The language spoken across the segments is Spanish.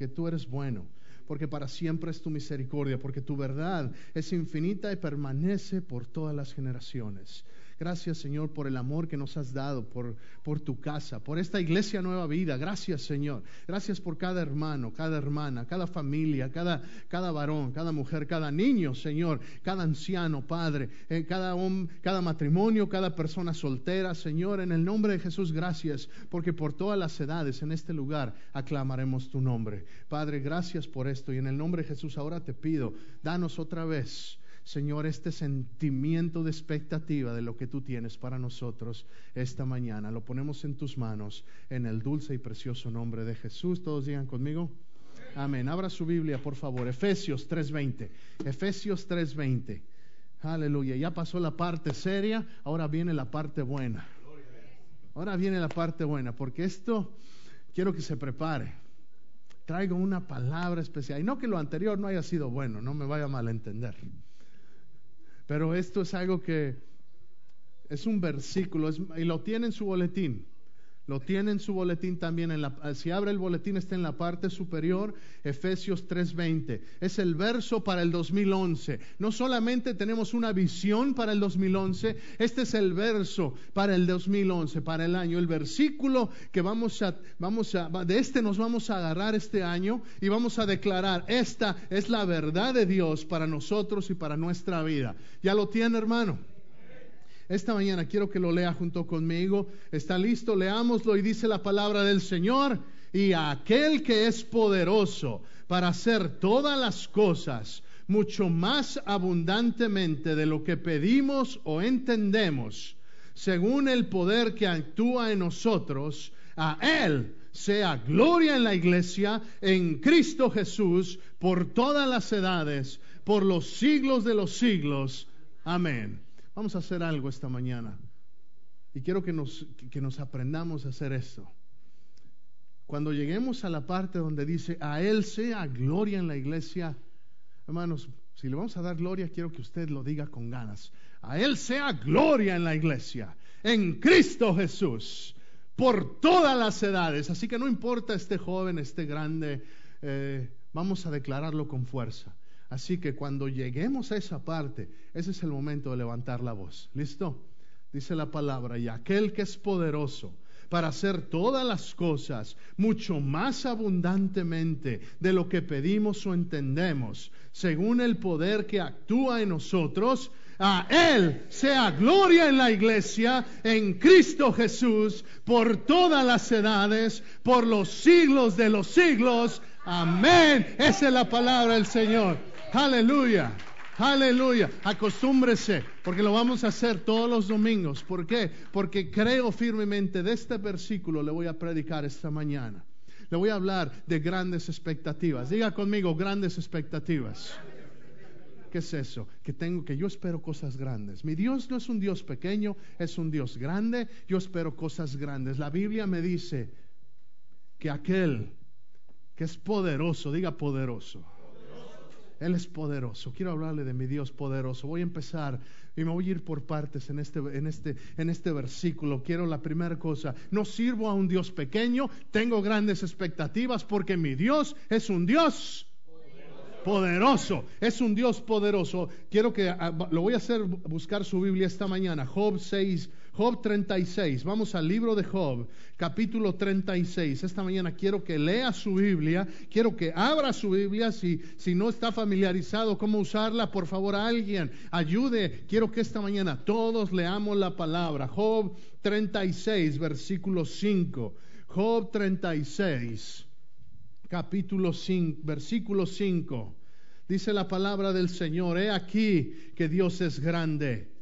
que tú eres bueno, porque para siempre es tu misericordia, porque tu verdad es infinita y permanece por todas las generaciones. Gracias Señor por el amor que nos has dado, por, por tu casa, por esta iglesia nueva vida. Gracias Señor. Gracias por cada hermano, cada hermana, cada familia, cada, cada varón, cada mujer, cada niño, Señor, cada anciano, Padre, eh, cada, hombre, cada matrimonio, cada persona soltera, Señor. En el nombre de Jesús, gracias, porque por todas las edades en este lugar aclamaremos tu nombre. Padre, gracias por esto y en el nombre de Jesús ahora te pido, danos otra vez Señor, este sentimiento de expectativa de lo que tú tienes para nosotros esta mañana. Lo ponemos en tus manos en el dulce y precioso nombre de Jesús. Todos digan conmigo. Amén. Abra su Biblia, por favor. Efesios 3:20. Efesios 3:20. Aleluya. Ya pasó la parte seria, ahora viene la parte buena. Ahora viene la parte buena, porque esto quiero que se prepare. Traigo una palabra especial. Y no que lo anterior no haya sido bueno, no me vaya a malentender. Pero esto es algo que es un versículo y lo tiene en su boletín. Lo tiene en su boletín también. En la, si abre el boletín está en la parte superior, Efesios 3:20. Es el verso para el 2011. No solamente tenemos una visión para el 2011, este es el verso para el 2011, para el año. El versículo que vamos a, vamos a, de este nos vamos a agarrar este año y vamos a declarar, esta es la verdad de Dios para nosotros y para nuestra vida. ¿Ya lo tiene, hermano? Esta mañana quiero que lo lea junto conmigo. ¿Está listo? Leámoslo y dice la palabra del Señor. Y aquel que es poderoso para hacer todas las cosas mucho más abundantemente de lo que pedimos o entendemos, según el poder que actúa en nosotros, a Él sea gloria en la iglesia, en Cristo Jesús, por todas las edades, por los siglos de los siglos. Amén. Vamos a hacer algo esta mañana. Y quiero que nos, que nos aprendamos a hacer esto. Cuando lleguemos a la parte donde dice, a Él sea gloria en la iglesia, hermanos, si le vamos a dar gloria, quiero que usted lo diga con ganas. A Él sea gloria en la iglesia, en Cristo Jesús, por todas las edades. Así que no importa este joven, este grande, eh, vamos a declararlo con fuerza. Así que cuando lleguemos a esa parte, ese es el momento de levantar la voz. ¿Listo? Dice la palabra, y aquel que es poderoso para hacer todas las cosas mucho más abundantemente de lo que pedimos o entendemos, según el poder que actúa en nosotros, a Él sea gloria en la iglesia, en Cristo Jesús, por todas las edades, por los siglos de los siglos. Amén. Esa es la palabra del Señor. Aleluya. Aleluya. Acostúmbrese, porque lo vamos a hacer todos los domingos. ¿Por qué? Porque creo firmemente de este versículo le voy a predicar esta mañana. Le voy a hablar de grandes expectativas. Diga conmigo, grandes expectativas. ¿Qué es eso? Que tengo que yo espero cosas grandes. Mi Dios no es un Dios pequeño, es un Dios grande. Yo espero cosas grandes. La Biblia me dice que aquel que es poderoso, diga poderoso él es poderoso. Quiero hablarle de mi Dios poderoso. Voy a empezar y me voy a ir por partes en este, en este, en este versículo. Quiero la primera cosa. No sirvo a un Dios pequeño. Tengo grandes expectativas porque mi Dios es un Dios poderoso. Es un Dios poderoso. Quiero que ah, lo voy a hacer buscar su Biblia esta mañana. Job 6, Job 36. Vamos al libro de Job, capítulo 36. Esta mañana quiero que lea su Biblia, quiero que abra su Biblia. Si, si no está familiarizado cómo usarla, por favor, alguien ayude. Quiero que esta mañana todos leamos la palabra. Job 36, versículo 5. Job 36, capítulo 5, versículo 5. Dice la palabra del Señor, he aquí que Dios es grande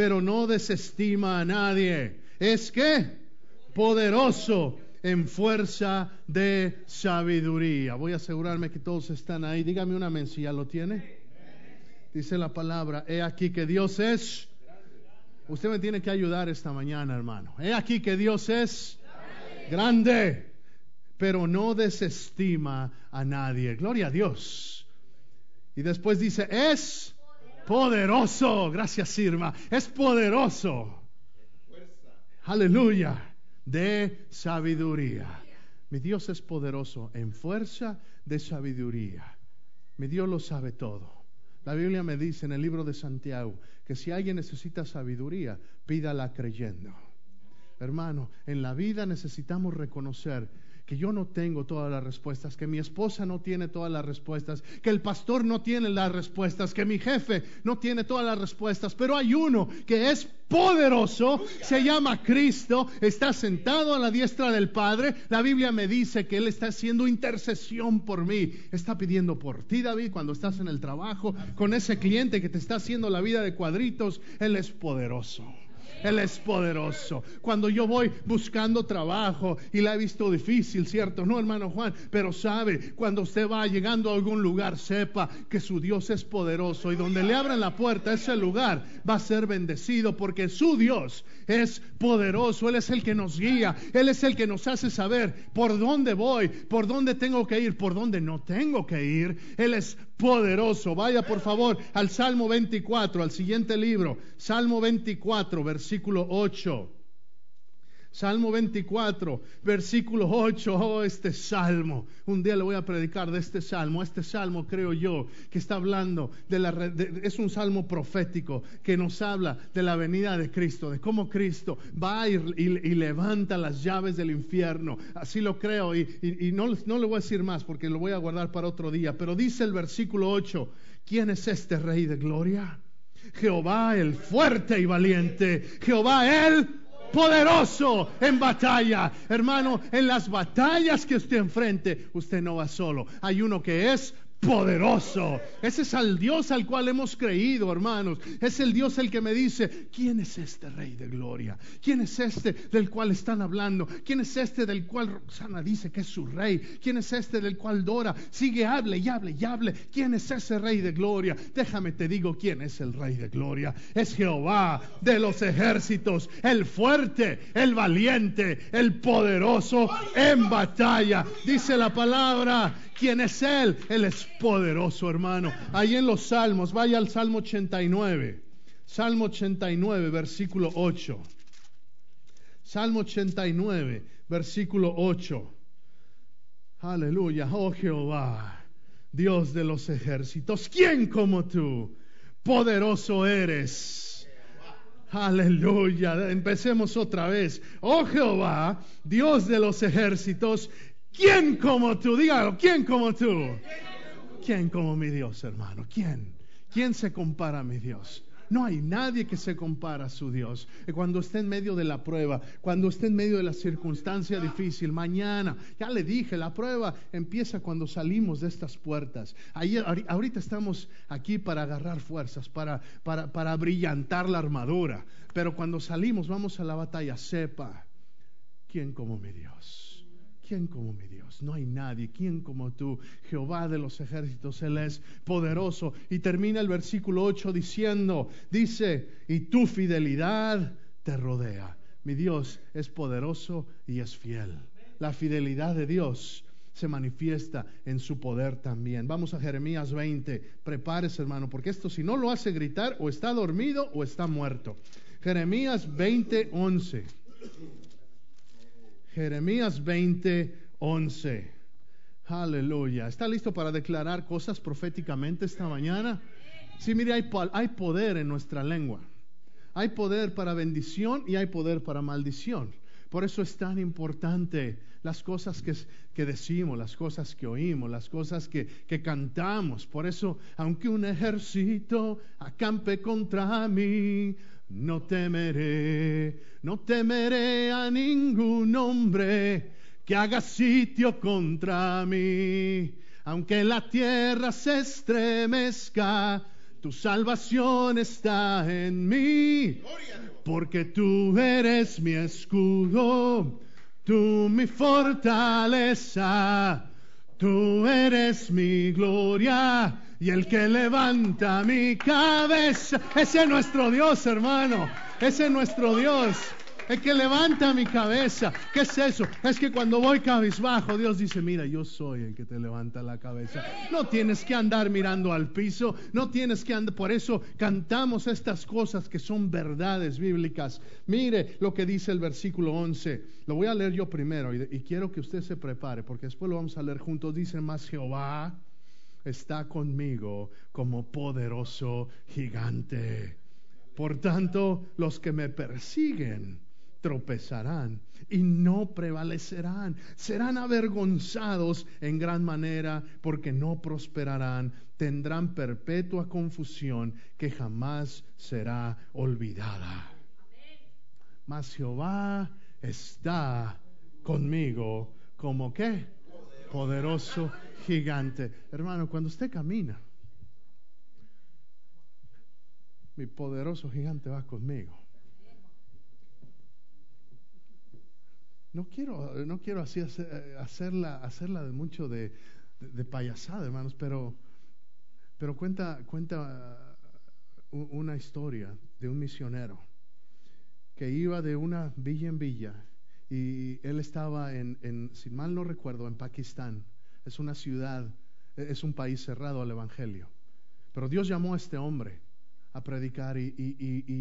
pero no desestima a nadie. Es que poderoso en fuerza de sabiduría. Voy a asegurarme que todos están ahí. Dígame una ya lo tiene. Dice la palabra, he aquí que Dios es. Usted me tiene que ayudar esta mañana, hermano. He aquí que Dios es grande, pero no desestima a nadie. Gloria a Dios. Y después dice, es Poderoso, gracias Irma, es poderoso. Aleluya, de sabiduría. Mi Dios es poderoso en fuerza de sabiduría. Mi Dios lo sabe todo. La Biblia me dice en el libro de Santiago que si alguien necesita sabiduría, pídala creyendo. Hermano, en la vida necesitamos reconocer que yo no tengo todas las respuestas, que mi esposa no tiene todas las respuestas, que el pastor no tiene las respuestas, que mi jefe no tiene todas las respuestas, pero hay uno que es poderoso, se llama Cristo, está sentado a la diestra del Padre. La Biblia me dice que Él está haciendo intercesión por mí, está pidiendo por ti, David, cuando estás en el trabajo, con ese cliente que te está haciendo la vida de cuadritos, Él es poderoso. Él es poderoso. Cuando yo voy buscando trabajo y la he visto difícil, ¿cierto? No, hermano Juan, pero sabe, cuando usted va llegando a algún lugar, sepa que su Dios es poderoso y donde le abran la puerta, ese lugar va a ser bendecido porque su Dios es poderoso. Él es el que nos guía. Él es el que nos hace saber por dónde voy, por dónde tengo que ir, por dónde no tengo que ir. Él es poderoso. Vaya por favor al Salmo 24, al siguiente libro. Salmo 24, versículo 8. Salmo 24, versículo 8. Oh, este salmo. Un día le voy a predicar de este salmo. Este salmo, creo yo, que está hablando de la. es un salmo profético que nos habla de la venida de Cristo, de cómo Cristo va y, y, levanta las llaves del infierno. Así lo creo. Y, y no, no le voy a decir más porque lo voy a guardar para otro día. Pero dice el versículo 8: ¿Quién es este Rey de Gloria? Jehová el fuerte y valiente. Jehová el poderoso en batalla. Hermano, en las batallas que usted enfrente, usted no va solo. Hay uno que es poderoso. Ese es el Dios al cual hemos creído, hermanos. Es el Dios el que me dice, ¿quién es este Rey de Gloria? ¿Quién es este del cual están hablando? ¿Quién es este del cual Roxana dice que es su Rey? ¿Quién es este del cual Dora sigue, hable y hable y hable? ¿Quién es ese Rey de Gloria? Déjame te digo quién es el Rey de Gloria. Es Jehová de los ejércitos, el fuerte, el valiente, el poderoso en batalla. Dice la palabra ¿Quién es Él? Él es poderoso, hermano. Ahí en los Salmos, vaya al Salmo 89. Salmo 89, versículo 8. Salmo 89, versículo 8. Aleluya, oh Jehová, Dios de los ejércitos, ¿quién como tú? Poderoso eres. Aleluya, empecemos otra vez. Oh Jehová, Dios de los ejércitos, ¿Quién como tú? Dígalo, ¿quién como tú? ¿Quién como mi Dios, hermano? ¿Quién? ¿Quién se compara a mi Dios? No hay nadie que se compara a su Dios. Cuando esté en medio de la prueba, cuando esté en medio de la circunstancia difícil, mañana, ya le dije, la prueba empieza cuando salimos de estas puertas. ahorita estamos aquí para agarrar fuerzas, para, para, para brillantar la armadura. Pero cuando salimos, vamos a la batalla, sepa, ¿quién como mi Dios? ¿Quién como mi Dios? No hay nadie. ¿Quién como tú? Jehová de los ejércitos, Él es poderoso. Y termina el versículo 8 diciendo, dice, y tu fidelidad te rodea. Mi Dios es poderoso y es fiel. La fidelidad de Dios se manifiesta en su poder también. Vamos a Jeremías 20. Prepárese, hermano, porque esto si no lo hace gritar, o está dormido o está muerto. Jeremías 20, 11. Jeremías 20, 11. Aleluya. ¿Está listo para declarar cosas proféticamente esta mañana? Sí, mire, hay, poder en nuestra lengua. Hay poder para bendición y hay poder para maldición. Por eso es tan importante las cosas que, que, decimos, las cosas que oímos, las cosas que, que, cantamos. Por eso, aunque un ejército acampe contra mí, no temeré, no temeré a ningún hombre que haga sitio contra mí. Aunque la tierra se estremezca, tu salvación está en mí. Porque tú eres mi escudo, tú mi fortaleza, tú eres mi gloria y el que levanta mi cabeza. Ese es nuestro Dios, hermano. Ese es nuestro Dios. el que levanta mi cabeza. ¿Qué es eso? Es que cuando voy cabizbajo, Dios dice, mira, yo soy el que te levanta la cabeza. No tienes que andar mirando al piso, no tienes que andar, por eso cantamos estas cosas que son verdades bíblicas. Mire lo que dice el versículo 11. Lo voy a leer yo primero y, y quiero que usted se prepare porque después lo vamos a leer juntos. Dice más Jehová está conmigo como poderoso gigante. Por tanto, los que me persiguen tropezarán y no prevalecerán. Serán avergonzados en gran manera porque no prosperarán. Tendrán perpetua confusión que jamás será olvidada. Mas Jehová está conmigo como qué? Poderoso gigante. Hermano, cuando usted camina, mi poderoso gigante va conmigo. No quiero, no quiero así hacerla, hacerla de mucho de, payasada, hermanos, pero, pero cuenta, cuenta una historia de un misionero que iba de una villa en villa y él estaba en, en, si mal no recuerdo, en Pakistán. Es una ciudad, es un país cerrado al Evangelio. Pero Dios llamó a este hombre a predicar y,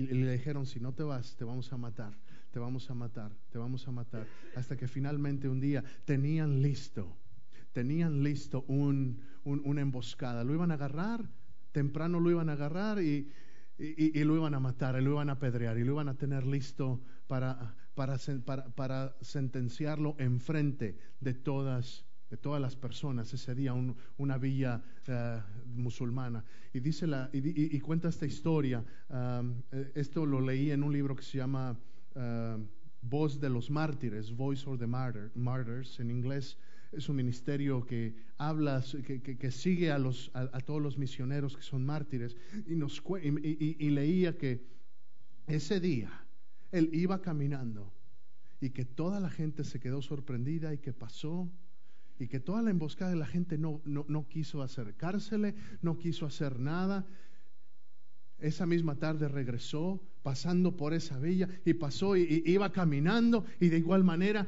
le dijeron, si no te vas, te vamos a matar, te vamos a matar, te vamos a matar. Hasta que finalmente un día tenían listo, tenían listo un, una emboscada. Lo iban a agarrar, temprano lo iban a agarrar y, lo iban a matar, y lo iban a apedrear y lo iban a tener listo para, para, para, para sentenciarlo enfrente de todas de todas las personas ese día, una villa eh, musulmana. Y, dice la, y, cuenta esta historia. Eh, esto lo leí en un libro que se llama uh, Voz de los Mártires, Voice of the Martyrs, en inglés. Es un ministerio que habla, que, que, sigue a, los, a, todos los misioneros que son mártires. Y, nos, y leía que ese día él iba caminando y que toda la gente se quedó sorprendida y que pasó y que toda la emboscada de la gente no, no, quiso acercársele, no quiso hacer nada. Esa misma tarde regresó pasando por esa villa y pasó y, iba caminando y de igual manera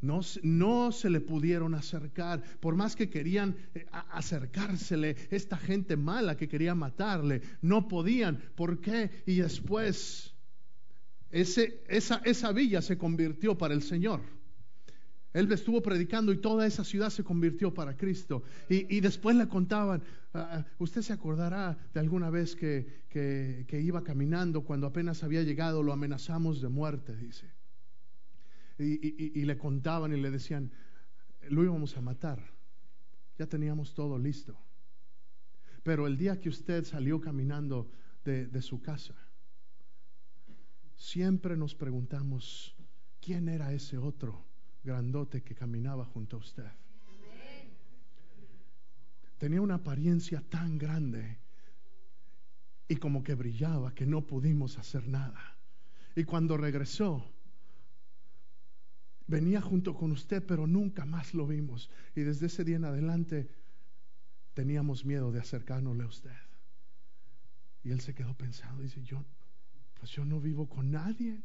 no, no, se le pudieron acercar, por más que querían eh, acercársele, esta gente mala que quería matarle, no podían. ¿Por qué? Y después ese, esa, esa villa se convirtió para el Señor. Él estuvo predicando y toda esa ciudad se convirtió para Cristo. Y, después le contaban, ah, ah, usted se acordará de alguna vez que, iba caminando cuando apenas había llegado, lo amenazamos de muerte, dice. Y, y, le contaban y le decían, lo íbamos a matar. Ya teníamos todo listo. Pero el día que usted salió caminando de, de su casa, siempre nos preguntamos, ¿quién era ese otro? Grandote que caminaba junto a usted. Tenía una apariencia tan grande y como que brillaba que no pudimos hacer nada. Y cuando regresó, venía junto con usted, pero nunca más lo vimos. Y desde ese día en adelante teníamos miedo de acercárnosle a usted. Y él se quedó pensando, dice, yo, pues yo no vivo con nadie,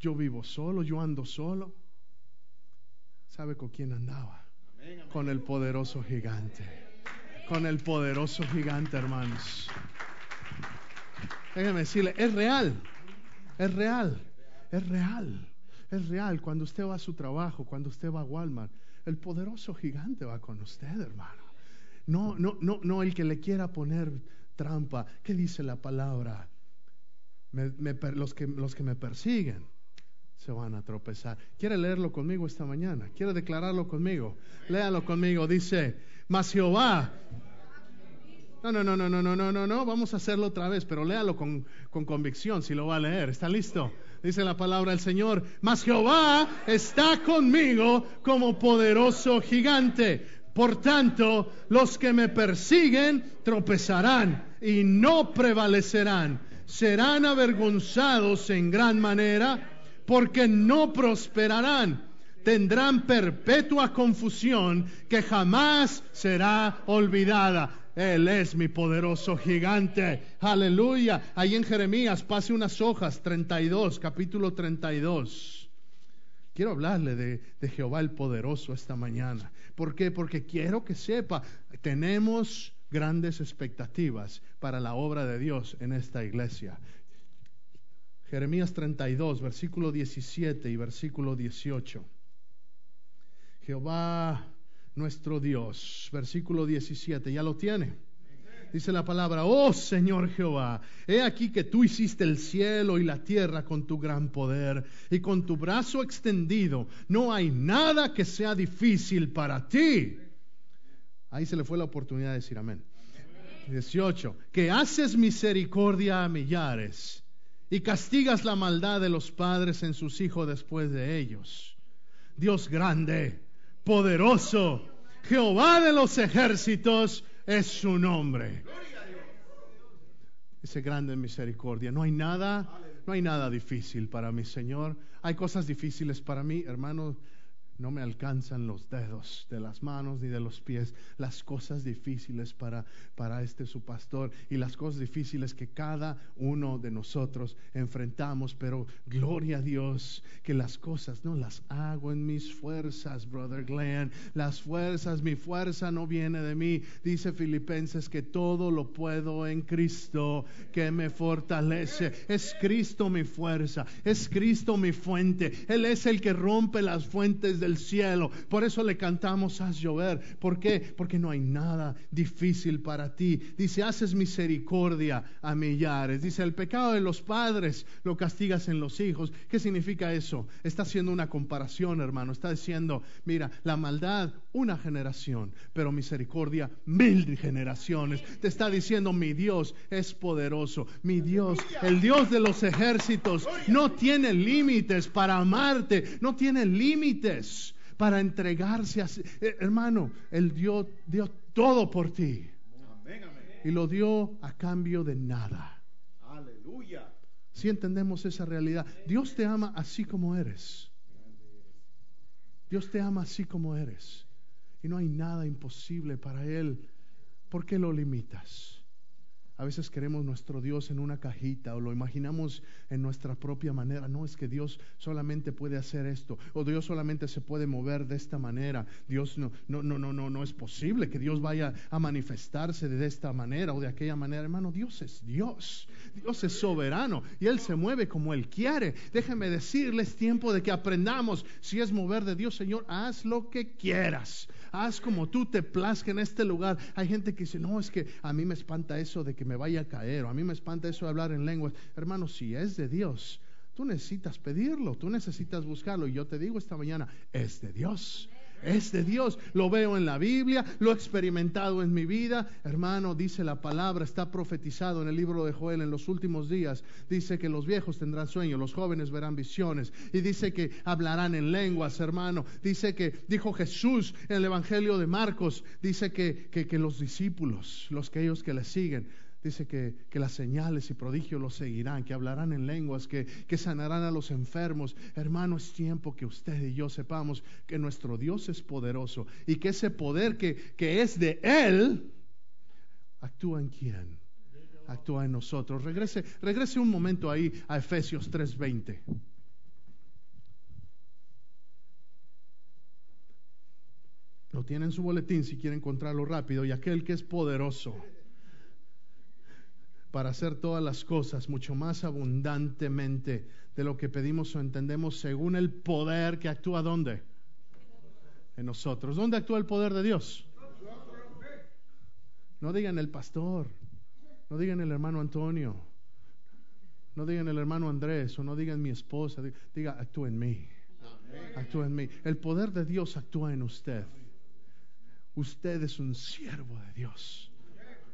yo vivo solo, yo ando solo. ¿Sabe con quién andaba? Con el poderoso gigante. Con el poderoso gigante, hermanos. Déjeme decirle, es real. Es real. Es real. Es real. Cuando usted va a su trabajo, cuando usted va a Walmart, el poderoso gigante va con usted, hermano. No, no, no, no el que le quiera poner trampa. ¿Qué dice la palabra? los, que, los que me persiguen se van a tropezar. ¿Quiere leerlo conmigo esta mañana? ¿Quiere declararlo conmigo? Léalo conmigo. Dice, mas Jehová. No, no, no, no, no, no, no, no, no. Vamos a hacerlo otra vez, pero léalo con, con convicción si lo va a leer. ¿Está listo? Dice la palabra del Señor. Mas Jehová está conmigo como poderoso gigante. Por tanto, los que me persiguen tropezarán y no prevalecerán. Serán avergonzados en gran manera porque no prosperarán. Tendrán perpetua confusión que jamás será olvidada. Él es mi poderoso gigante. Aleluya. Ahí en Jeremías, pase unas hojas, 32, capítulo 32. Quiero hablarle de, de, Jehová el poderoso esta mañana. ¿Por qué? Porque quiero que sepa, tenemos grandes expectativas para la obra de Dios en esta iglesia. Jeremías 32, versículo 17 y versículo 18. Jehová nuestro Dios. Versículo 17, ¿ya lo tiene? Dice la palabra, oh Señor Jehová, he aquí que tú hiciste el cielo y la tierra con tu gran poder y con tu brazo extendido. No hay nada que sea difícil para ti. Ahí se le fue la oportunidad de decir amén. 18. Que haces misericordia a millares y castigas la maldad de los padres en sus hijos después de ellos. Dios grande, poderoso, Jehová de los ejércitos es su nombre. Ese grande misericordia. No hay nada, no hay nada difícil para mi Señor. Hay cosas difíciles para mí, hermano. No me alcanzan los dedos de las manos ni de los pies las cosas difíciles para, para este su pastor y las cosas difíciles que cada uno de nosotros enfrentamos. Pero gloria a Dios que las cosas no las hago en mis fuerzas, brother Glenn. Las fuerzas, mi fuerza no viene de mí. Dice Filipenses que todo lo puedo en Cristo que me fortalece. Es Cristo mi fuerza, es Cristo mi fuente. Él es el que rompe las fuentes del cielo. Por eso le cantamos, haz llover. ¿Por qué? Porque no hay nada difícil para ti. Dice, haces misericordia a millares. Dice, el pecado de los padres lo castigas en los hijos. ¿Qué significa eso? Está haciendo una comparación, hermano. Está diciendo, mira, la maldad, una generación, pero misericordia, mil generaciones. Te está diciendo, mi Dios es poderoso. Mi Dios, el Dios de los ejércitos, no tiene límites para amarte. No tiene límites para entregarse a eh, hermano, Él dio, dio todo por ti. Y lo dio a cambio de nada. Aleluya. Si entendemos esa realidad, Dios te ama así como eres. Dios te ama así como eres. Y no hay nada imposible para Él. ¿Por qué lo limitas? A veces queremos nuestro Dios en una cajita o lo imaginamos en nuestra propia manera. No es que Dios solamente puede hacer esto o Dios solamente se puede mover de esta manera. Dios no, no, no, no, no, no es posible que Dios vaya a manifestarse de esta manera o de aquella manera. Hermano, Dios es Dios. Dios es soberano y Él se mueve como Él quiere. Déjeme decirles tiempo de que aprendamos si es mover de Dios, Señor, haz lo que quieras haz como tú te plazca en este lugar. Hay gente que dice, no, es que a mí me espanta eso de que me vaya a caer, o a mí me espanta eso de hablar en lenguas. Hermano, si es de Dios, tú necesitas pedirlo, tú necesitas buscarlo. Y yo te digo esta mañana, es de Dios es de Dios. Lo veo en la Biblia, lo he experimentado en mi vida. Hermano, dice la palabra, está profetizado en el libro de Joel en los últimos días. Dice que los viejos tendrán sueño, los jóvenes verán visiones. Y dice que hablarán en lenguas, hermano. Dice que, dijo Jesús en el Evangelio de Marcos, dice que, que, que los discípulos, los que ellos que le siguen, Dice que, las señales y prodigios los seguirán, que hablarán en lenguas, que, que sanarán a los enfermos. Hermano, es tiempo que usted y yo sepamos que nuestro Dios es poderoso y que ese poder que, que es de Él, actúa en quién? Actúa en nosotros. Regrese, regrese un momento ahí a Efesios 3:20. Lo tiene en su boletín si quiere encontrarlo rápido. Y aquel que es poderoso para hacer todas las cosas mucho más abundantemente de lo que pedimos o entendemos según el poder que actúa ¿dónde? En nosotros. ¿Dónde actúa el poder de Dios? No digan el pastor, no digan el hermano Antonio, no digan el hermano Andrés o no digan mi esposa, diga actúa en mí. Actúa en mí. El poder de Dios actúa en usted. Usted es un siervo de Dios.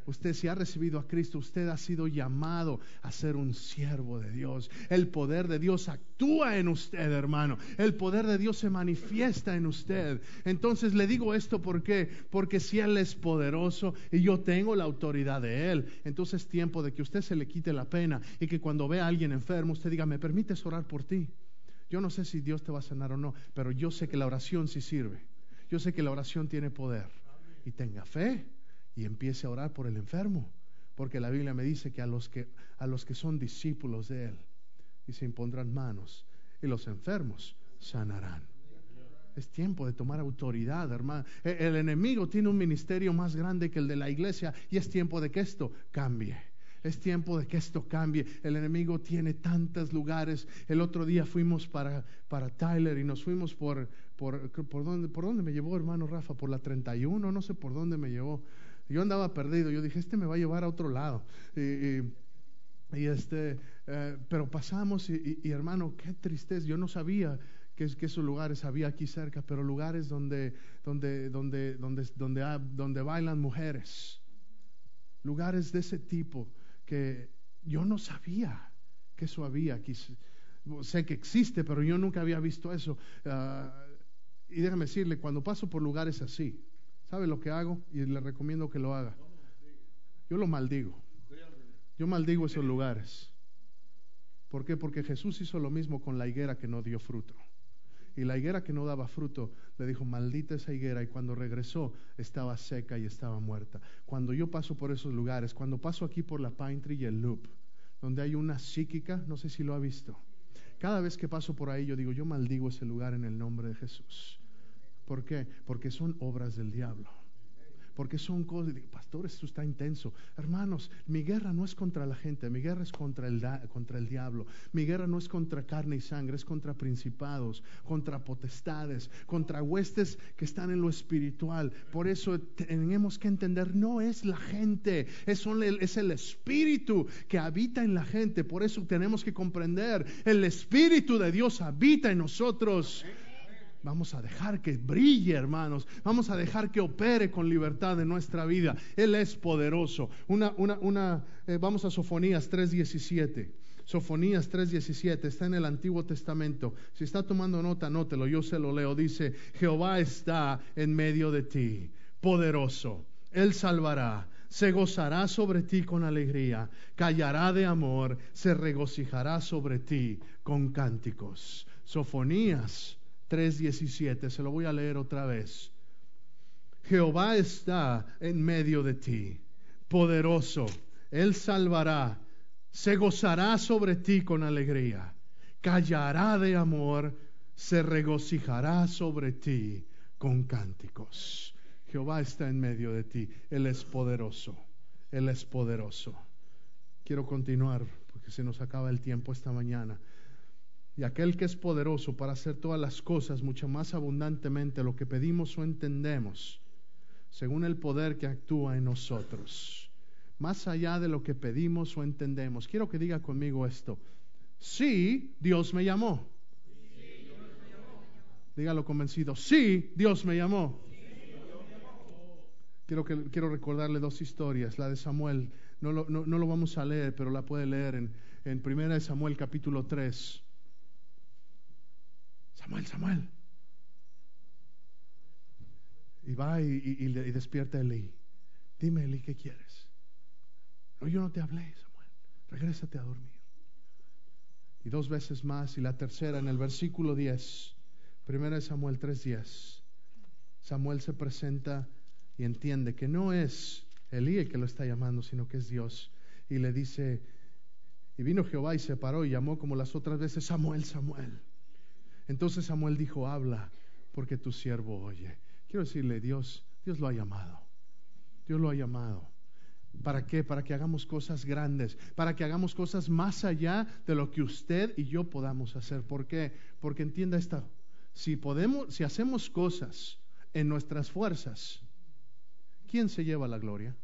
Usted si ha recibido a Cristo, usted ha sido llamado a ser un siervo de Dios. El poder de Dios actúa en usted, hermano. El poder de Dios se manifiesta en usted. Entonces le digo esto porque porque si él es poderoso y yo tengo la autoridad de él, entonces es tiempo de que usted se le quite la pena y que cuando vea a alguien enfermo, usted diga, "¿Me permites orar por ti?" Yo no sé si Dios te va a sanar o no, pero yo sé que la oración sí sirve. Yo sé que la oración tiene poder. Y tenga fe y empiece a orar por el enfermo, porque la Biblia me dice que a los que, a los que son discípulos de Él, y se impondrán manos, y los enfermos sanarán. Es tiempo de tomar autoridad, hermano. E, el enemigo tiene un ministerio más grande que el de la iglesia y es tiempo de que esto cambie. Es tiempo de que esto cambie. El enemigo tiene tantos lugares. El otro día fuimos para, para Tyler y nos fuimos por, por, por, dónde, por dónde me llevó, hermano Rafa, por la 31, no sé por dónde me llevó. Yo andaba perdido. Yo dije, este me va a llevar a otro lado. Y, este, eh, pero pasamos y, hermano, qué tristeza. Yo no sabía que, esos lugares había aquí cerca, pero lugares donde, donde, donde, donde, donde, donde bailan mujeres. Lugares de ese tipo que yo no sabía que eso había aquí. Sé que existe, pero yo nunca había visto eso. Uh, y déjame decirle, cuando paso por lugares así, ¿sabe lo que hago? Y le recomiendo que lo haga. Yo lo maldigo. Yo maldigo esos lugares. ¿Por qué? Porque Jesús hizo lo mismo con la higuera que no dio fruto. Y la higuera que no daba fruto le dijo, maldita esa higuera. Y cuando regresó estaba seca y estaba muerta. Cuando yo paso por esos lugares, cuando paso aquí por la Pine Tree y el Loop, donde hay una psíquica, no sé si lo ha visto. Cada vez que paso por ahí yo digo, yo maldigo ese lugar en el nombre de Jesús. ¿Por qué? Porque son obras del diablo porque son cosas, pastor, esto está intenso. Hermanos, mi guerra no es contra la gente, mi guerra es contra el, contra el diablo. Mi guerra no es contra carne y sangre, es contra principados, contra potestades, contra huestes que están en lo espiritual. Por eso tenemos que entender, no es la gente, es, es el espíritu que habita en la gente. Por eso tenemos que comprender, el espíritu de Dios habita en nosotros. Vamos a dejar que brille, hermanos. Vamos a dejar que opere con libertad en nuestra vida. Él es poderoso. Una, una, una, eh, vamos a Sofonías 3.17. Sofonías 3:17 está en el Antiguo Testamento. Si está tomando nota, anótelo, yo se lo leo. Dice, Jehová está en medio de ti, poderoso. Él salvará, se gozará sobre ti con alegría, callará de amor, se regocijará sobre ti con cánticos. Sofonías 3:17, se lo voy a leer otra vez. Jehová está en medio de ti, poderoso, Él salvará, se gozará sobre ti con alegría, callará de amor, se regocijará sobre ti con cánticos. Jehová está en medio de ti, Él es poderoso, Él es poderoso. Quiero continuar porque se nos acaba el tiempo esta mañana. Y aquel que es poderoso para hacer todas las cosas mucho más abundantemente lo que pedimos o entendemos, según el poder que actúa en nosotros, más allá de lo que pedimos o entendemos. Quiero que diga conmigo esto. Sí, Dios me llamó. Dígalo convencido. Sí, Dios me llamó. Quiero, que, quiero recordarle dos historias. La de Samuel, no lo, no, lo vamos a leer, pero la puede leer en, en 1 Samuel capítulo 3. Samuel, Samuel. Y va y, despierta a Eli. Dime, Eli, ¿qué quieres? No, yo no te hablé, Samuel. Regrésate a dormir. Y dos veces más, y la tercera en el versículo 10, primera de Samuel 3:10. Samuel se presenta y entiende que no es Elí el que lo está llamando, sino que es Dios. Y le dice, y vino Jehová y se paró y llamó como las otras veces, Samuel, Samuel. Entonces Samuel dijo, habla, porque tu siervo oye. Quiero decirle, Dios, Dios lo ha llamado. Dios lo ha llamado. ¿Para qué? Para que hagamos cosas grandes, para que hagamos cosas más allá de lo que usted y yo podamos hacer. ¿Por qué? Porque entienda esto, si podemos, si hacemos cosas en nuestras fuerzas, ¿quién se lleva la gloria?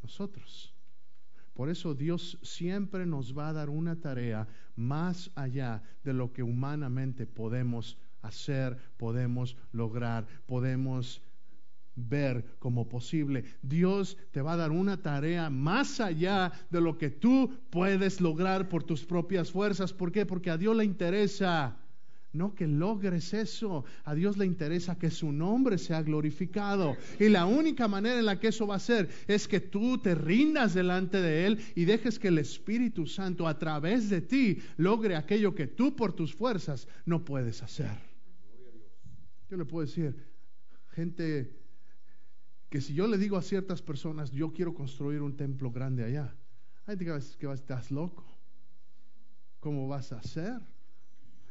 Nosotros. Por eso Dios siempre nos va a dar una tarea más allá de lo que humanamente podemos hacer, podemos lograr, podemos ver como posible. Dios te va a dar una tarea más allá de lo que tú puedes lograr por tus propias fuerzas. ¿Por qué? Porque a Dios le interesa no que logres eso. A Dios le interesa que su nombre sea glorificado. Y la única manera en la que eso va a ser es que tú te rindas delante de Él y dejes que el Espíritu Santo a través de ti logre aquello que tú por tus fuerzas no puedes hacer. Yo le puedo decir, gente que si yo le digo a ciertas personas, yo quiero construir un templo grande allá, hay gente que va, estás loco. ¿Cómo vas a hacer?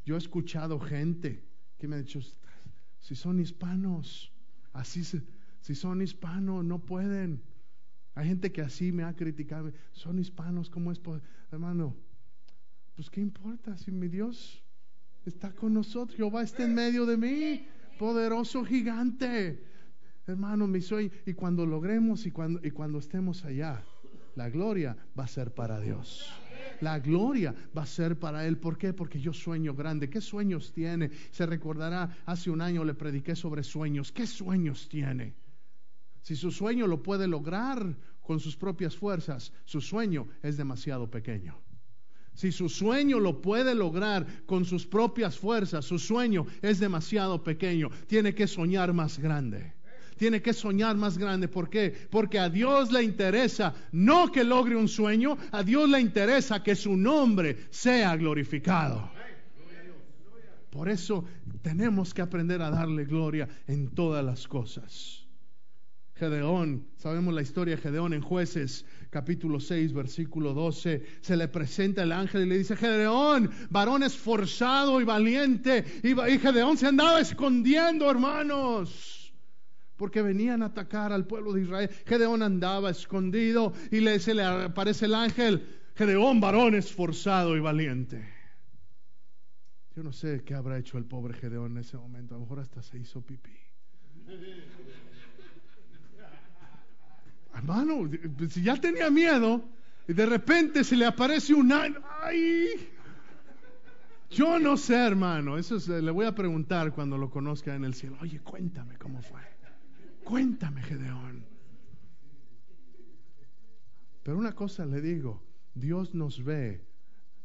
Yo he escuchado gente que me ha dicho, si son hispanos, así si son hispanos, no pueden. Hay gente que así me ha criticado, son hispanos, ¿cómo es? Hermano, pues qué importa si mi Dios está con nosotros, Jehová está en medio de mí, poderoso gigante. Hermano, mi sueño, y cuando logremos y cuando, y cuando estemos allá, la gloria va a ser para Dios. La gloria va a ser para Él. ¿Por qué? Porque yo sueño grande. ¿Qué sueños tiene? Se recordará, hace un año le prediqué sobre sueños. ¿Qué sueños tiene? Si su sueño lo puede lograr con sus propias fuerzas, su sueño es demasiado pequeño. Si su sueño lo puede lograr con sus propias fuerzas, su sueño es demasiado pequeño. Tiene que soñar más grande. Tiene que soñar más grande. ¿Por qué? Porque a Dios le interesa no que logre un sueño, a Dios le interesa que su nombre sea glorificado. Por eso tenemos que aprender a darle gloria en todas las cosas. Gedeón, sabemos la historia de Gedeón en jueces capítulo 6 versículo 12, se le presenta el ángel y le dice, Gedeón, varón esforzado y valiente, y, Gedeón se andaba escondiendo, hermanos, porque venían a atacar al pueblo de Israel. Gedeón andaba escondido y le, se le aparece el ángel, Gedeón, varón esforzado y valiente. Yo no sé qué habrá hecho el pobre Gedeón en ese momento, a lo mejor hasta se hizo pipí. Hermano, si ya tenía miedo y de repente se le aparece un ¡ay! Yo no sé, hermano. Eso le voy a preguntar cuando lo conozca en el cielo. Oye, cuéntame cómo fue. Cuéntame, Gedeón. Pero una cosa le digo, Dios nos ve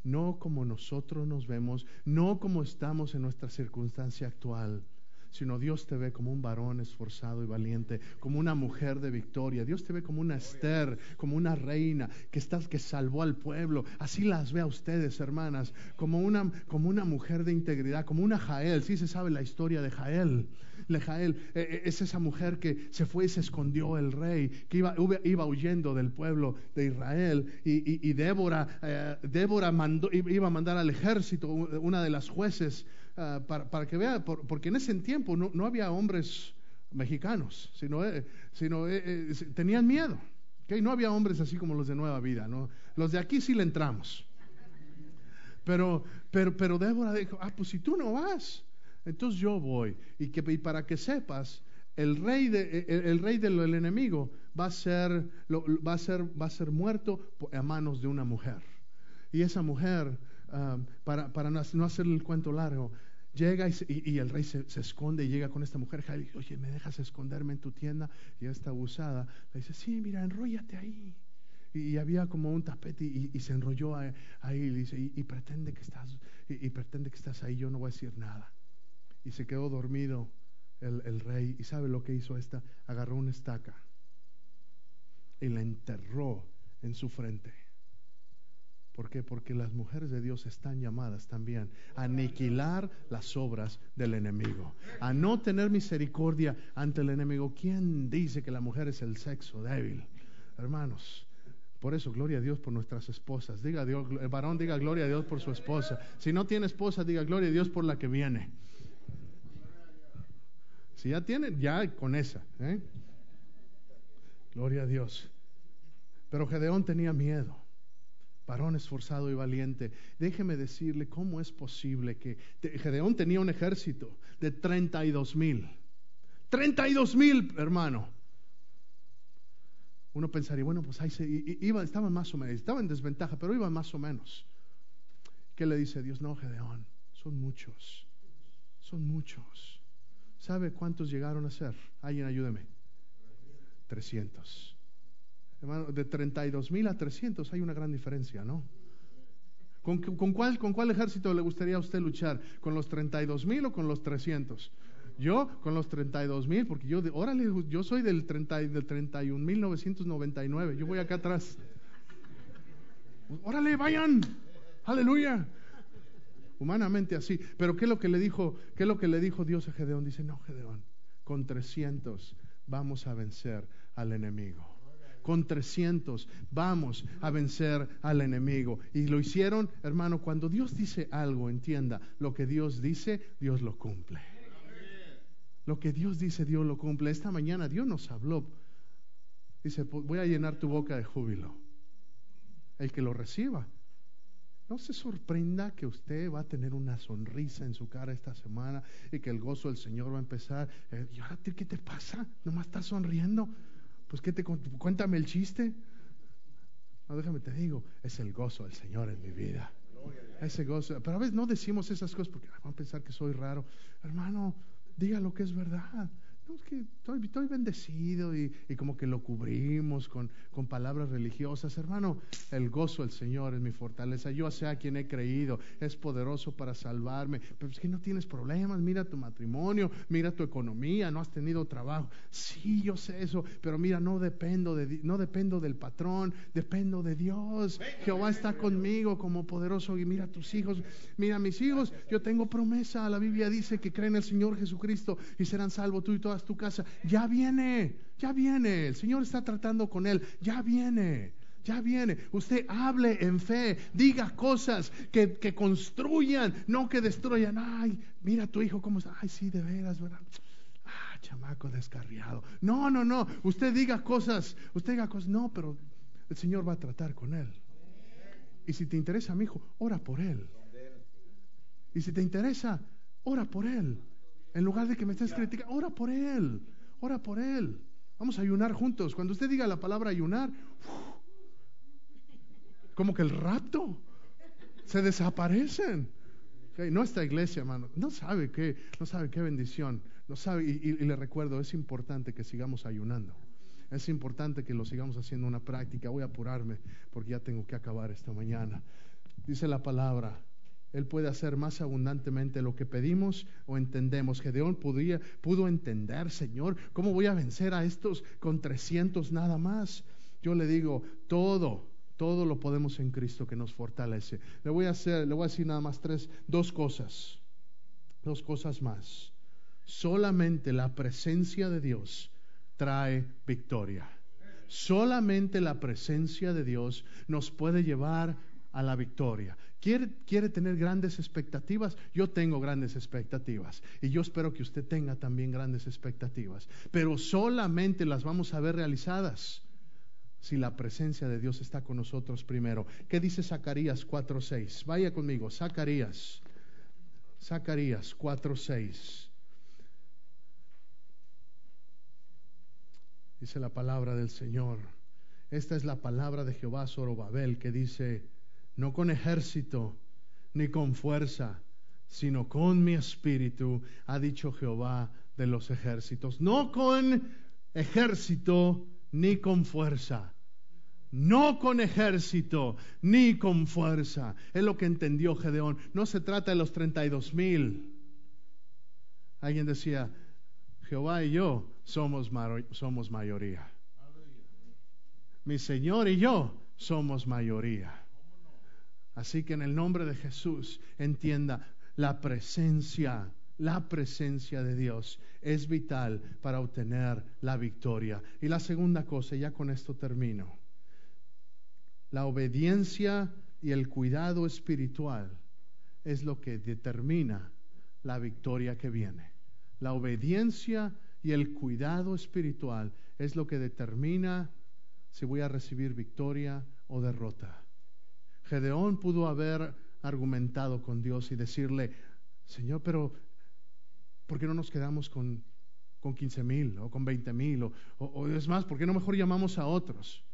no como nosotros nos vemos, no como estamos en nuestra circunstancia actual sino Dios te ve como un varón esforzado y valiente, como una mujer de victoria. Dios te ve como una Esther, como una reina que, está, que salvó al pueblo. Así las ve a ustedes, hermanas, como una, como una mujer de integridad, como una Jael. Sí se sabe la historia de Jael. Jael eh, eh, es esa mujer que se fue y se escondió el rey, que iba, iba huyendo del pueblo de Israel. Y, Débora, eh, Débora mandó, iba a mandar al ejército, una de las jueces, Ah, para, que vea, porque en ese tiempo no, había hombres mexicanos, sino, eh, sino eh, eh, tenían miedo. ¿okay? No había hombres así como los de Nueva Vida. ¿no? Los de aquí sí le entramos. Pero, pero, pero Débora dijo, ah, pues si tú no vas, entonces yo voy. Y, que, y para que sepas, el rey, de, el, rey del enemigo va a, ser, va, a ser, va a ser muerto a manos de una mujer. Y esa mujer, ah, para, para no hacerle el cuento largo, Llega y, el rey se, esconde y llega con esta mujer. Y oye, ¿me dejas esconderme en tu tienda? Y esta abusada le dice, sí, mira, enróllate ahí. Y, había como un tapete y, se enrolló ahí, y dice, y, pretende que estás, y, pretende que estás ahí, yo no voy a decir nada. Y se quedó dormido el, el rey. ¿Y sabe lo que hizo esta? Agarró una estaca y la enterró en su frente ¿Por qué? Porque las mujeres de Dios están llamadas también a aniquilar las obras del enemigo, a no tener misericordia ante el enemigo. ¿Quién dice que la mujer es el sexo débil? Hermanos, por eso, gloria a Dios por nuestras esposas. Diga Dios, el varón diga gloria a Dios por su esposa. Si no tiene esposa, diga gloria a Dios por la que viene. Si ya tiene, ya con esa. ¿eh? Gloria a Dios. Pero Gedeón tenía miedo varón esforzado y valiente. Déjeme decirle cómo es posible que Gedeón tenía un ejército de 32 mil. 32 mil, hermano. Uno pensaría, bueno, pues ahí se, iba, estaba más o menos, estaba en desventaja, pero iba más o menos. ¿Qué le dice Dios? No, Gedeón, son muchos, son muchos. ¿Sabe cuántos llegaron a ser? Alguien ayúdeme. 300. Hermano, de 32 mil a 300 hay una gran diferencia, ¿no? ¿Con, cuál, ¿Con cuál ejército le gustaría a usted luchar? ¿Con los 32 mil o con los 300? Yo con los 32 mil, porque yo, órale, yo soy del, 30, del 31 mil 999, yo voy acá atrás. Órale, vayan, aleluya. Humanamente así. Pero ¿qué es lo que le dijo, qué es lo que le dijo Dios a Gedeón? Dice, no, Gedeón, con 300 vamos a vencer al enemigo. Con 300 vamos a vencer al enemigo. Y lo hicieron, hermano, cuando Dios dice algo, entienda, lo que Dios dice, Dios lo cumple. Lo que Dios dice, Dios lo cumple. Esta mañana Dios nos habló. Dice, voy a llenar tu boca de júbilo. El que lo reciba. No se sorprenda que usted va a tener una sonrisa en su cara esta semana y que el gozo del Señor va a empezar. Eh, ¿Y ahora qué te pasa? ¿Nomás estás sonriendo? Pues ¿qué te cuéntame el chiste? No, déjame te digo, es el gozo del Señor en mi vida. Ese gozo. Pero a veces no decimos esas cosas porque van a pensar que soy raro. Hermano, diga lo que es verdad. Que estoy, bendecido y, como que lo cubrimos con, con, palabras religiosas. Hermano, el gozo del Señor es mi fortaleza. Yo sé a quien he creído, es poderoso para salvarme. Pero es que no tienes problemas. Mira tu matrimonio, mira tu economía, no has tenido trabajo. Sí, yo sé eso, pero mira, no dependo, de, no dependo del patrón, dependo de Dios. Jehová está conmigo como poderoso. Y mira tus hijos, mira mis hijos, yo tengo promesa. La Biblia dice que creen en el Señor Jesucristo y serán salvos tú y todas tu casa. Ya viene, ya viene. El Señor está tratando con él. Ya viene. Ya viene. Usted hable en fe, diga cosas que, que, construyan, no que destruyan. Ay, mira tu hijo cómo está. Ay, sí, de veras, ¿verdad? Ah, chamaco descarriado. No, no, no. Usted diga cosas, usted diga cosas. No, pero el Señor va a tratar con él. Y si te interesa, mi hijo, ora por él. Y si te interesa, ora por él. En lugar de que me estés criticando, ora por él, ora por él. Vamos a ayunar juntos. Cuando usted diga la palabra ayunar, como que el rapto, se desaparecen. No esta iglesia, hermano, no sabe qué, no sabe qué bendición, no sabe, y, y le recuerdo, es importante que sigamos ayunando. Es importante que lo sigamos haciendo una práctica. Voy a apurarme porque ya tengo que acabar esta mañana. Dice la palabra, él puede hacer más abundantemente lo que pedimos o entendemos. Gedeón pudo entender, Señor, ¿cómo voy a vencer a estos con 300 nada más? Yo le digo, todo, todo lo podemos en Cristo que nos fortalece. Le voy a hacer, le voy a decir nada más tres, dos cosas, dos cosas más. Solamente la presencia de Dios trae victoria. Solamente la presencia de Dios nos puede llevar a la victoria. ¿Quiere, ¿Quiere, tener grandes expectativas? Yo tengo grandes expectativas y yo espero que usted tenga también grandes expectativas, pero solamente las vamos a ver realizadas si la presencia de Dios está con nosotros primero. ¿Qué dice Zacarías 4.6? Vaya conmigo, Zacarías, Zacarías 4.6. Dice la palabra del Señor. Esta es la palabra de Jehová Zorobabel que dice, no con ejército ni con fuerza, sino con mi espíritu, ha dicho Jehová de los ejércitos. No con ejército ni con fuerza. No con ejército ni con fuerza. Es lo que entendió Gedeón. No se trata de los 32 mil. Alguien decía, Jehová y yo somos, somos mayoría. Mi Señor y yo somos mayoría. Así que en el nombre de Jesús entienda la presencia, la presencia de Dios es vital para obtener la victoria. Y la segunda cosa, ya con esto termino, la obediencia y el cuidado espiritual es lo que determina la victoria que viene. La obediencia y el cuidado espiritual es lo que determina si voy a recibir victoria o derrota. Gedeón pudo haber argumentado con Dios y decirle, Señor, pero ¿por qué no nos quedamos con, con 15 mil o con 20 mil? O, o, es más, ¿por qué no mejor llamamos a otros?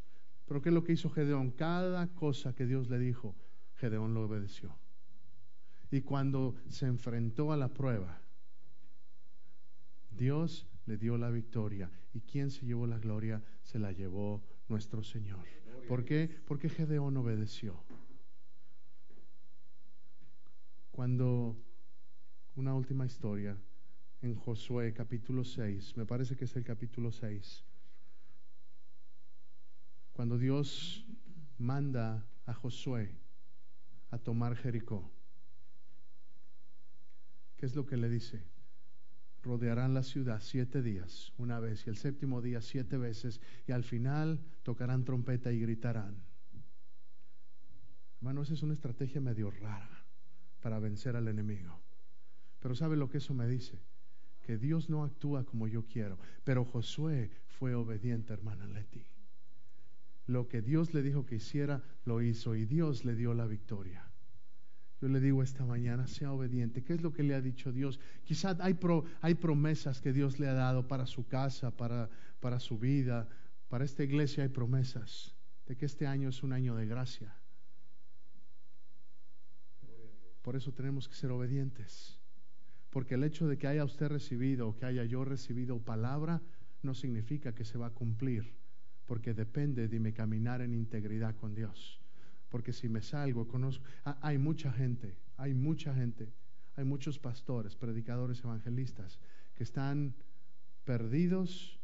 Pero ¿qué es lo que hizo Gedeón? Cada cosa que Dios le dijo, Gedeón lo obedeció. Y cuando se enfrentó a la prueba, Dios le dio la victoria. ¿Y quién se llevó la gloria? Se la llevó nuestro Señor. ¿Por qué? Porque Gedeón obedeció. Cuando una última historia en Josué capítulo 6, me parece que es el capítulo 6, cuando Dios manda a Josué a tomar Jericó, ¿qué es lo que le dice? rodearán la ciudad siete días, una vez, y el séptimo día siete veces, y al final tocarán trompeta y gritarán. Hermano, esa es una estrategia medio rara para vencer al enemigo. Pero ¿sabe lo que eso me dice? Que Dios no actúa como yo quiero. Pero Josué fue obediente, hermana Leti. Lo que Dios le dijo que hiciera, lo hizo y Dios le dio la victoria. Yo le digo esta mañana, sea obediente. ¿Qué es lo que le ha dicho Dios? Quizás hay, hay promesas que Dios le ha dado para su casa, para, para su vida. Para esta iglesia hay promesas de que este año es un año de gracia. Por eso tenemos que ser obedientes. Porque el hecho de que haya usted recibido o que haya yo recibido palabra no significa que se va a cumplir. Porque depende de mi caminar en integridad con Dios porque si me salgo, conozco, hay mucha gente, hay mucha gente, hay muchos pastores, predicadores, evangelistas que están perdidos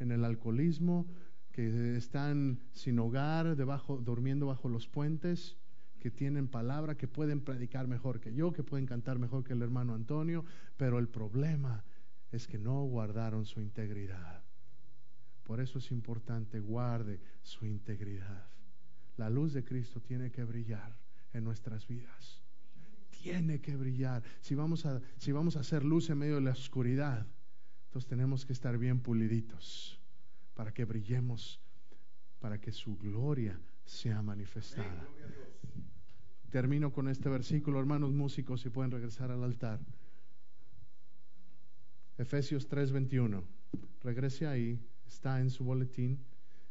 en el alcoholismo, que están sin hogar, debajo, durmiendo bajo los puentes, que tienen palabra, que pueden predicar mejor que yo, que pueden cantar mejor que el hermano Antonio, pero el problema es que no guardaron su integridad. Por eso es importante, guarde su integridad. La luz de Cristo tiene que brillar en nuestras vidas. Tiene que brillar. Si vamos a, si vamos a hacer luz en medio de la oscuridad, entonces tenemos que estar bien puliditos para que brillemos, para que su gloria sea manifestada. Termino con este versículo, hermanos músicos, si pueden regresar al altar. Efesios 3:21. Regrese ahí, está en su boletín.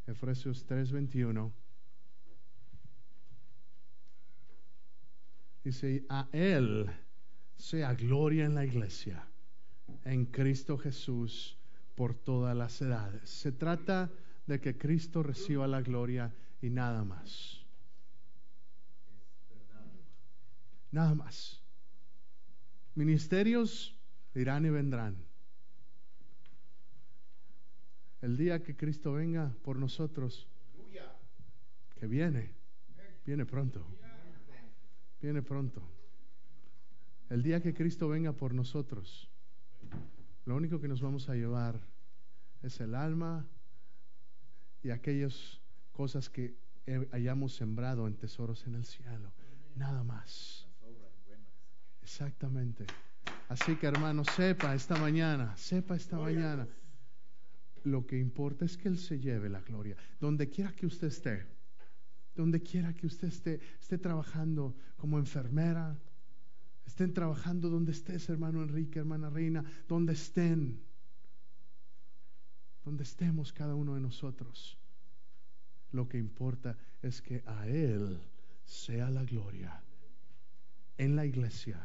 Efesios 3:21. Dice, a Él sea gloria en la iglesia, en Cristo Jesús, por todas las edades. Se trata de que Cristo reciba la gloria y nada más. Nada más. Ministerios irán y vendrán. El día que Cristo venga por nosotros, que viene, viene pronto viene pronto. El día que Cristo venga por nosotros, lo único que nos vamos a llevar es el alma y aquellas cosas que hayamos sembrado en tesoros en el cielo. Nada más. Exactamente. Así que hermano, sepa esta mañana, sepa esta mañana, lo que importa es que Él se lleve la gloria, donde quiera que usted esté donde quiera que usted esté, esté trabajando como enfermera, estén trabajando donde estés, hermano Enrique, hermana Reina, donde estén, donde estemos cada uno de nosotros. Lo que importa es que a Él sea la gloria en la iglesia,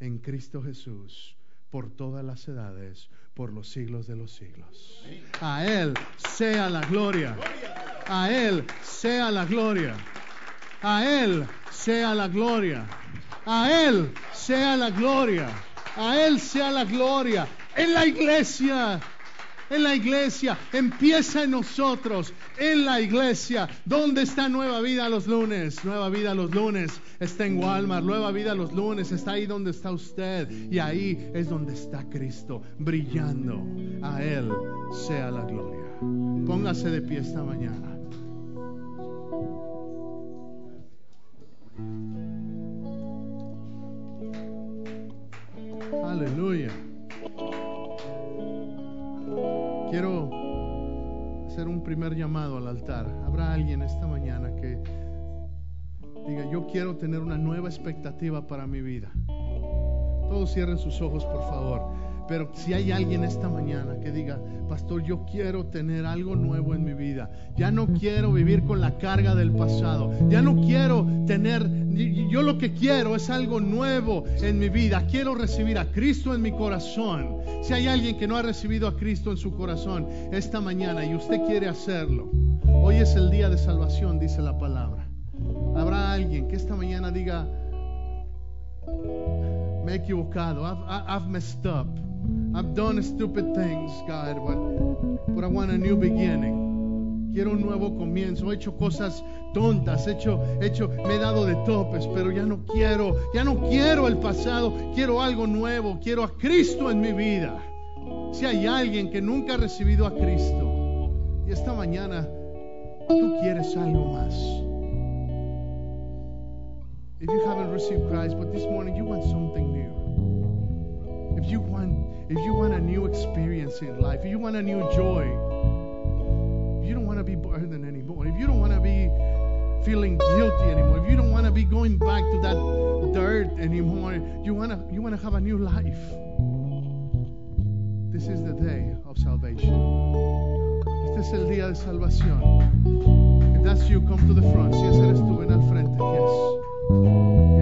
en Cristo Jesús, por todas las edades, por los siglos de los siglos. A Él sea la gloria. A Él sea la gloria. A Él sea la gloria. A Él sea la gloria. A Él sea la gloria. En la iglesia. En la iglesia. Empieza en nosotros. En la iglesia. ¿Dónde está Nueva Vida los lunes? Nueva Vida los lunes está en Walmart. Nueva Vida los lunes está ahí donde está usted. Y ahí es donde está Cristo. Brillando. A Él sea la gloria. Póngase de pie esta mañana. Llamado al altar. Habrá alguien esta mañana que diga, yo quiero tener una nueva expectativa para mi vida. Todos cierren sus ojos, por favor. Pero si hay alguien esta mañana que diga, pastor, yo quiero tener algo nuevo en mi vida. Ya no quiero vivir con la carga del pasado. Ya no quiero tener, yo lo que quiero es algo nuevo en mi vida. Quiero recibir a Cristo en mi corazón. Si hay alguien que no ha recibido a Cristo en su corazón esta mañana y usted quiere hacerlo, hoy es el día de salvación, dice la palabra. Habrá alguien que esta mañana diga, me he equivocado, I've messed up. I've done stupid things, God, but, but I want a new beginning. Quiero un nuevo comienzo. He hecho cosas tontas, he hecho, hecho, me he dado de topes, pero ya no quiero, ya no quiero el pasado. Quiero algo nuevo. Quiero a Cristo en mi vida. Si hay alguien que nunca ha recibido a Cristo y esta mañana tú quieres algo más. If you haven't received Christ, but this morning you want something new. If you want if you want a new experience in life, if you want a new joy, if you don't want to be burdened anymore, if you don't want to be feeling guilty anymore, if you don't want to be going back to that dirt anymore, you want to you want to have a new life. This is the day of salvation. Este es el día de salvación. If that's you, come to the front. Si eres tú, ven al frente. Yes.